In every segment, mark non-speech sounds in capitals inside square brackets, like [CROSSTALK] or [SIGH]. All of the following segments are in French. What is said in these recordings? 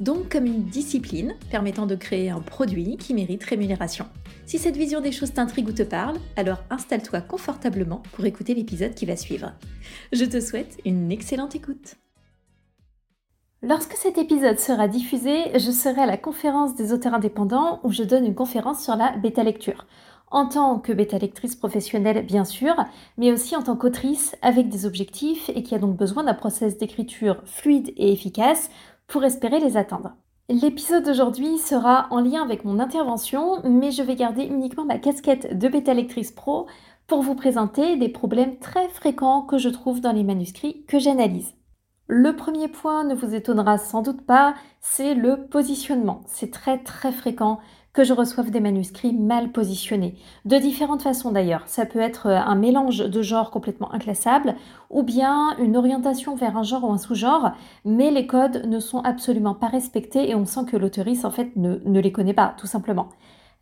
Donc comme une discipline permettant de créer un produit qui mérite rémunération. Si cette vision des choses t'intrigue ou te parle, alors installe-toi confortablement pour écouter l'épisode qui va suivre. Je te souhaite une excellente écoute. Lorsque cet épisode sera diffusé, je serai à la conférence des auteurs indépendants où je donne une conférence sur la bêta lecture. En tant que bêta lectrice professionnelle, bien sûr, mais aussi en tant qu'autrice avec des objectifs et qui a donc besoin d'un process d'écriture fluide et efficace pour espérer les atteindre. L'épisode d'aujourd'hui sera en lien avec mon intervention, mais je vais garder uniquement ma casquette de bêta lectrice pro pour vous présenter des problèmes très fréquents que je trouve dans les manuscrits que j'analyse. Le premier point ne vous étonnera sans doute pas, c'est le positionnement. C'est très très fréquent que je reçoive des manuscrits mal positionnés. De différentes façons d'ailleurs. Ça peut être un mélange de genres complètement inclassable ou bien une orientation vers un genre ou un sous-genre, mais les codes ne sont absolument pas respectés et on sent que l'autoriste en fait ne les connaît pas, tout simplement.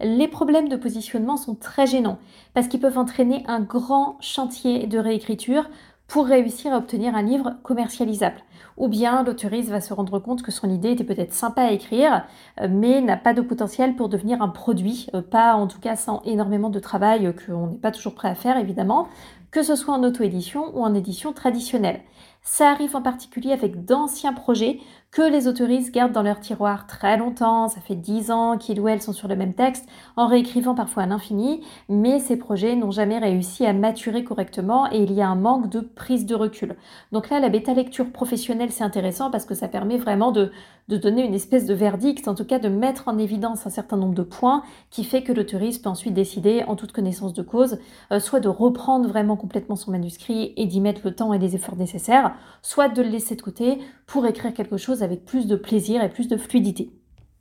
Les problèmes de positionnement sont très gênants parce qu'ils peuvent entraîner un grand chantier de réécriture pour réussir à obtenir un livre commercialisable. Ou bien l'autoriste va se rendre compte que son idée était peut-être sympa à écrire, euh, mais n'a pas de potentiel pour devenir un produit, euh, pas en tout cas sans énormément de travail qu'on n'est pas toujours prêt à faire évidemment, que ce soit en auto-édition ou en édition traditionnelle. Ça arrive en particulier avec d'anciens projets que les autoristes gardent dans leur tiroir très longtemps, ça fait dix ans qu'ils ou elles sont sur le même texte, en réécrivant parfois à l'infini, mais ces projets n'ont jamais réussi à maturer correctement et il y a un manque de prise de recul. Donc là, la bêta lecture professionnelle, c'est intéressant parce que ça permet vraiment de, de donner une espèce de verdict, en tout cas de mettre en évidence un certain nombre de points qui fait que l'autoriste peut ensuite décider, en toute connaissance de cause, euh, soit de reprendre vraiment complètement son manuscrit et d'y mettre le temps et les efforts nécessaires, soit de le laisser de côté pour écrire quelque chose avec plus de plaisir et plus de fluidité.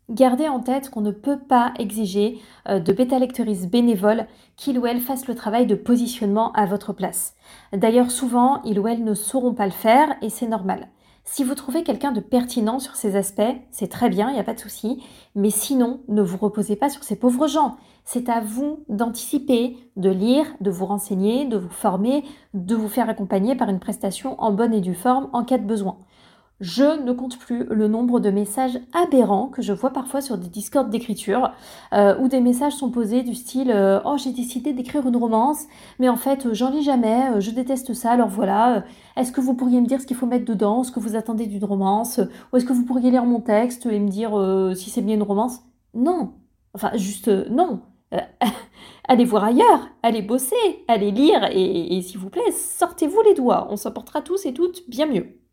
Gardez en tête qu'on ne peut pas exiger euh, de bêta-lectrices bénévoles qu'il ou elle fasse le travail de positionnement à votre place. D'ailleurs, souvent, ils ou elles ne sauront pas le faire et c'est normal. Si vous trouvez quelqu'un de pertinent sur ces aspects, c'est très bien, il n'y a pas de souci. Mais sinon, ne vous reposez pas sur ces pauvres gens. C'est à vous d'anticiper, de lire, de vous renseigner, de vous former, de vous faire accompagner par une prestation en bonne et due forme en cas de besoin. Je ne compte plus le nombre de messages aberrants que je vois parfois sur des discords d'écriture, euh, où des messages sont posés du style euh, Oh, j'ai décidé d'écrire une romance, mais en fait, j'en lis jamais, euh, je déteste ça, alors voilà, est-ce que vous pourriez me dire ce qu'il faut mettre dedans, ce que vous attendez d'une romance, ou est-ce que vous pourriez lire mon texte et me dire si c'est bien une romance? Non. Enfin, juste non. [LAUGHS] Allez voir ailleurs, allez bosser, allez lire, et, s'il vous plaît, sortez-vous les doigts, on s'en portera tous et toutes bien mieux.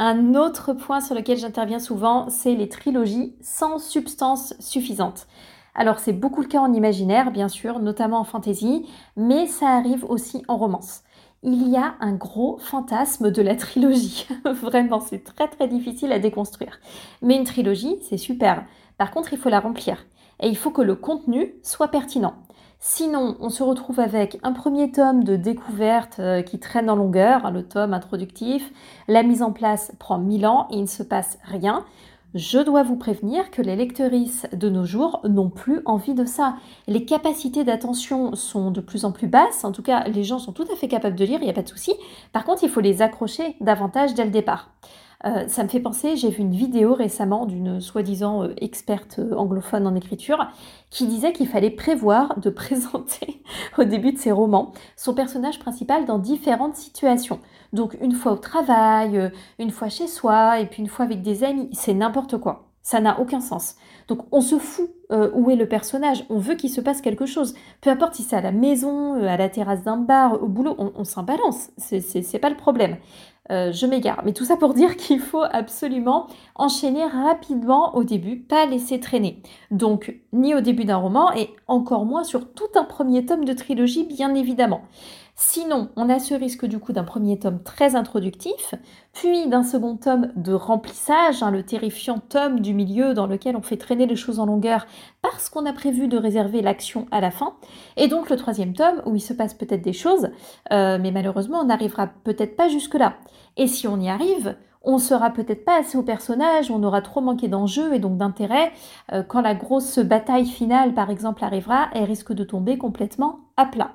Un autre point sur lequel j'interviens souvent, c'est les trilogies sans substance suffisante. Alors c'est beaucoup le cas en imaginaire, bien sûr, notamment en fantasy, mais ça arrive aussi en romance. Il y a un gros fantasme de la trilogie. [LAUGHS] Vraiment, c'est très très difficile à déconstruire. Mais une trilogie, c'est super. Par contre, il faut la remplir. Et il faut que le contenu soit pertinent. Sinon, on se retrouve avec un premier tome de découverte euh, qui traîne en longueur, hein, le tome introductif. La mise en place prend mille ans et il ne se passe rien. Je dois vous prévenir que les lectrices de nos jours n'ont plus envie de ça. Les capacités d'attention sont de plus en plus basses. En tout cas, les gens sont tout à fait capables de lire, il n'y a pas de souci. Par contre, il faut les accrocher davantage dès le départ. Euh, ça me fait penser, j'ai vu une vidéo récemment d'une soi-disant euh, experte euh, anglophone en écriture qui disait qu'il fallait prévoir de [LAUGHS] présenter au début de ses romans son personnage principal dans différentes situations. Donc une fois au travail, une fois chez soi et puis une fois avec des amis, c'est n'importe quoi. Ça n'a aucun sens. Donc on se fout où est le personnage, on veut qu'il se passe quelque chose. Peu importe si c'est à la maison, à la terrasse d'un bar, au boulot, on, on s'en balance, c'est pas le problème. Euh, je m'égare. Mais tout ça pour dire [LAUGHS] qu'il faut absolument enchaîner rapidement au début, pas laisser traîner. Donc, ni au début d'un roman et encore moins sur tout un premier tome de trilogie, bien évidemment. Sinon, on a ce risque du coup d'un premier tome très introductif, puis d'un second tome de remplissage, hein, le terrifiant tome du milieu dans lequel on fait traîner les choses en longueur parce qu'on a prévu de réserver l'action à la fin, et donc le troisième tome où il se passe peut-être des choses, euh, mais malheureusement on n'arrivera peut-être pas jusque-là. Et si on y arrive, on sera peut-être pas assez au personnage, on aura trop manqué d'enjeu et donc d'intérêt. Euh, quand la grosse bataille finale, par exemple, arrivera, elle risque de tomber complètement à plat.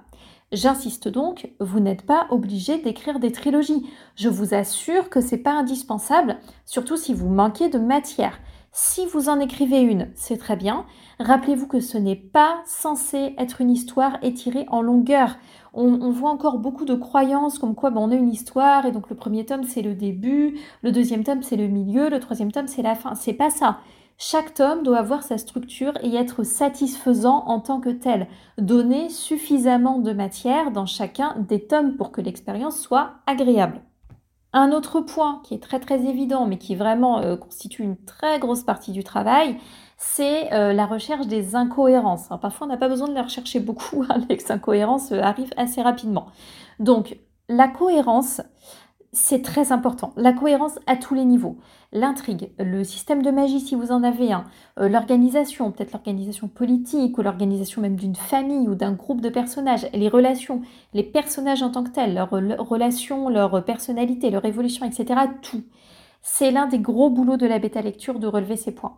J'insiste donc, vous n'êtes pas obligé d'écrire des trilogies. Je vous assure que c'est pas indispensable, surtout si vous manquez de matière. Si vous en écrivez une, c'est très bien. Rappelez-vous que ce n'est pas censé être une histoire étirée en longueur. On, voit encore beaucoup de croyances comme quoi ben, on a une histoire et donc le premier tome c'est le début, le deuxième tome c'est le milieu, le troisième tome c'est la fin. C'est pas ça. Chaque tome doit avoir sa structure et être satisfaisant en tant que tel, donner suffisamment de matière dans chacun des tomes pour que l'expérience soit agréable. Un autre point qui est très très évident mais qui vraiment euh, constitue une très grosse partie du travail, c'est euh, la recherche des incohérences. parfois on n'a pas besoin de les rechercher beaucoup, [LAUGHS] hein, les incohérences euh, arrivent assez rapidement. Donc la cohérence, c'est très important. La cohérence à tous les niveaux. L'intrigue, le système de magie si vous en avez un, euh, l'organisation, peut-être l'organisation politique ou l'organisation même d'une famille ou d'un groupe de personnages, les relations, les personnages en tant que tels, leurs relations, leur personnalité, leur évolution, etc. Tout. C'est l'un des gros boulots de la bêta lecture de relever ces points.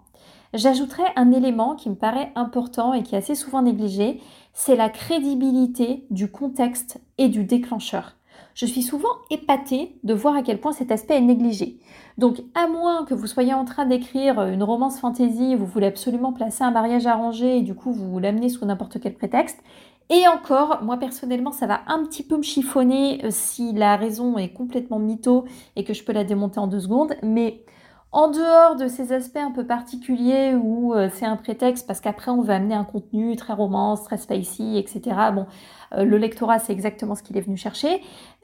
J'ajouterais un élément qui me paraît important et qui est assez souvent négligé, c'est la crédibilité du contexte et du déclencheur je suis souvent épatée de voir à quel point cet aspect est négligé. Donc, à moins que vous soyez en train d'écrire une romance fantasy, vous voulez absolument placer un mariage arrangé et du coup vous l'amenez sous n'importe quel prétexte, et encore, moi personnellement, ça va un petit peu me chiffonner euh, si la raison est complètement mytho et que je peux la démonter en deux secondes, mais en dehors de ces aspects un peu particuliers où euh, c'est un prétexte parce qu'après on va amener un contenu très romance, très spicy, etc. Bon, euh, le lectorat c'est exactement ce qu'il est venu chercher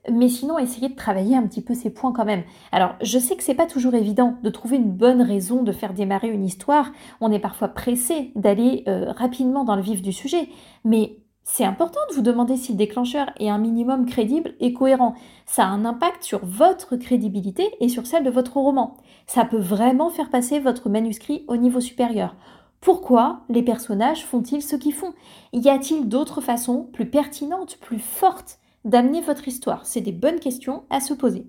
mais sinon essayez de travailler un petit peu ces points quand même. Alors, je sais que c'est pas toujours évident de trouver une bonne raison de faire démarrer une histoire. On est parfois pressé d'aller euh, rapidement dans le vif du sujet, mais c'est important de vous demander si le déclencheur est un minimum crédible et cohérent. Ça a un impact sur votre crédibilité et sur celle de votre roman. Ça peut vraiment faire passer votre manuscrit au niveau supérieur. Pourquoi les personnages font-ils ce qu'ils font? Y a-t-il d'autres façons plus pertinentes, plus fortes d'amener votre histoire C'est des bonnes questions à se poser.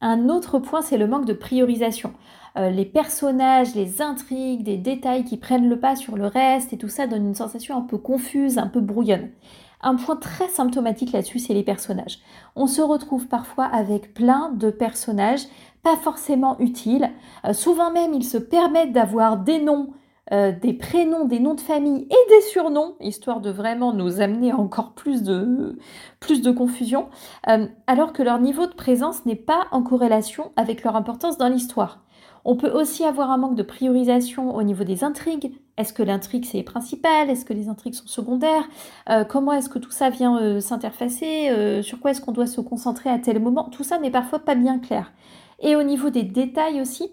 Un autre point, c'est le manque de priorisation. Euh, les personnages, les intrigues, des détails qui prennent le pas sur le reste et tout ça donne une sensation un peu confuse, un peu brouillonne. Un point très symptomatique là-dessus, c'est les personnages. On se retrouve parfois avec plein de personnages pas forcément utiles. Euh, souvent même, ils se permettent d'avoir des noms euh, des prénoms, des noms de famille et des surnoms, histoire de vraiment nous amener encore plus de, confusion, euh, alors que leur niveau de présence n'est pas en corrélation avec leur importance dans l'histoire. On peut aussi avoir un manque de priorisation au niveau des intrigues. Est-ce que l'intrigue c'est principal? Est-ce que les intrigues sont secondaires? Euh, Comment est-ce que tout ça vient s'interfacer? Sur quoi est-ce qu'on doit se concentrer à tel moment? Tout ça n'est parfois pas bien clair. Et au niveau des détails aussi,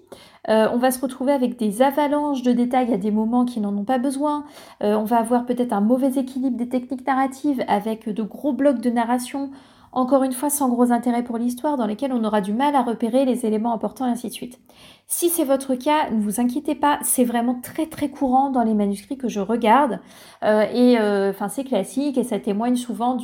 euh, on va se retrouver avec des avalanches de détails à des moments qui n'en ont pas besoin. Euh, on va avoir peut-être un mauvais équilibre des techniques narratives avec de gros blocs de narration encore une fois sans gros intérêt pour l'histoire, dans lesquels on aura du mal à repérer les éléments importants et ainsi de suite. Si c'est votre cas, ne vous inquiétez pas, c'est vraiment très très courant dans les manuscrits que je regarde, euh, et euh, enfin c'est classique et ça témoigne souvent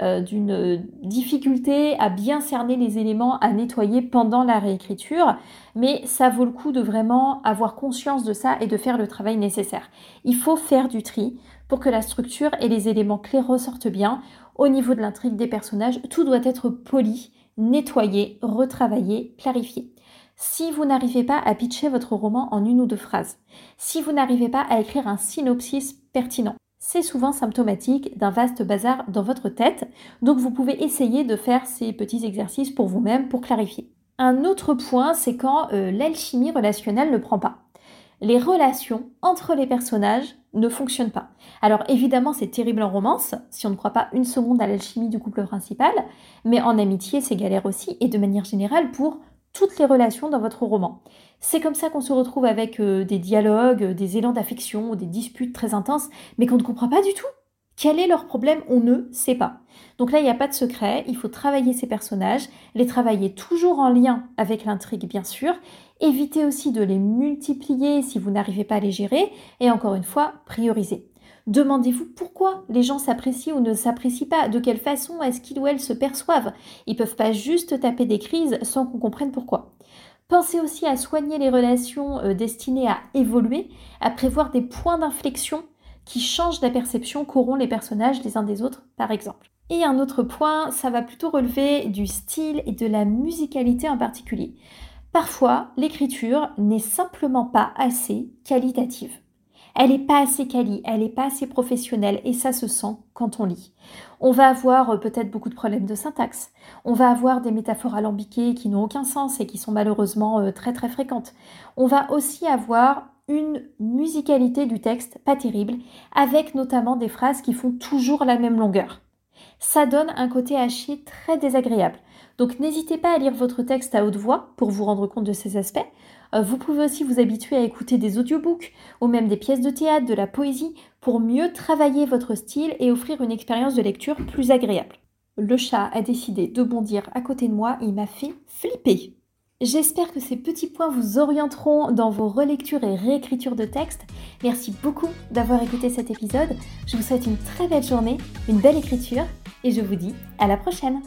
euh, d'une difficulté à bien cerner les éléments à nettoyer pendant la réécriture, mais ça vaut le coup de vraiment avoir conscience de ça et de faire le travail nécessaire. Il faut faire du tri pour que la structure et les éléments clés ressortent bien. Au niveau de l'intrigue des personnages, tout doit être poli, nettoyé, retravaillé, clarifié. Si vous n'arrivez pas à pitcher votre roman en une ou deux phrases, si vous n'arrivez pas à écrire un synopsis pertinent, c'est souvent symptomatique d'un vaste bazar dans votre tête, donc vous pouvez essayer de faire ces petits exercices pour vous-même pour clarifier. Un autre point, c'est quand euh, l'alchimie relationnelle ne prend pas les relations entre les personnages ne fonctionnent pas. Alors évidemment, c'est terrible en romance, si on ne croit pas une seconde à l'alchimie du couple principal, mais en amitié, c'est galère aussi, et de manière générale pour toutes les relations dans votre roman. C'est comme ça qu'on se retrouve avec euh, des dialogues, des élans d'affection, des disputes très intenses, mais qu'on ne comprend pas du tout. Quel est leur problème? On ne sait pas. Donc là, il n'y a pas de secret, il faut travailler ces personnages, les travailler toujours en lien avec l'intrigue bien sûr, éviter aussi de les multiplier si vous n'arrivez pas à les gérer, et encore une fois, prioriser. Demandez-vous pourquoi les gens s'apprécient ou ne s'apprécient pas, de quelle façon est-ce qu'ils ou elles se perçoivent? Ils ne peuvent pas juste taper des crises sans qu'on comprenne pourquoi. Pensez aussi à soigner les relations euh, destinées à évoluer, à prévoir des points d'inflexion qui changent la perception qu'auront les personnages les uns des autres, par exemple. Et un autre point, ça va plutôt relever du style et de la musicalité en particulier. Parfois, l'écriture n'est simplement pas assez qualitative elle n'est pas assez quali, elle n'est pas assez professionnelle et ça se sent quand on lit. On va avoir euh, peut-être beaucoup de problèmes de syntaxe, on va avoir des métaphores alambiquées qui n'ont aucun sens et qui sont malheureusement euh, très très fréquentes. On va aussi avoir une musicalité du texte pas terrible, avec notamment des phrases qui font toujours la même longueur. Ça donne un côté haché très désagréable. Donc n'hésitez pas à lire votre texte à haute voix pour vous rendre compte de ces aspects. Euh, vous pouvez aussi vous habituer à écouter des audiobooks ou même des pièces de théâtre, de la poésie pour mieux travailler votre style et offrir une expérience de lecture plus agréable. Le chat a décidé de bondir à côté de moi et il m'a fait flipper. J'espère que ces petits points vous orienteront dans vos relectures et réécritures de textes. Merci beaucoup d'avoir écouté cet épisode. Je vous souhaite une très belle journée, une belle écriture et je vous dis à la prochaine.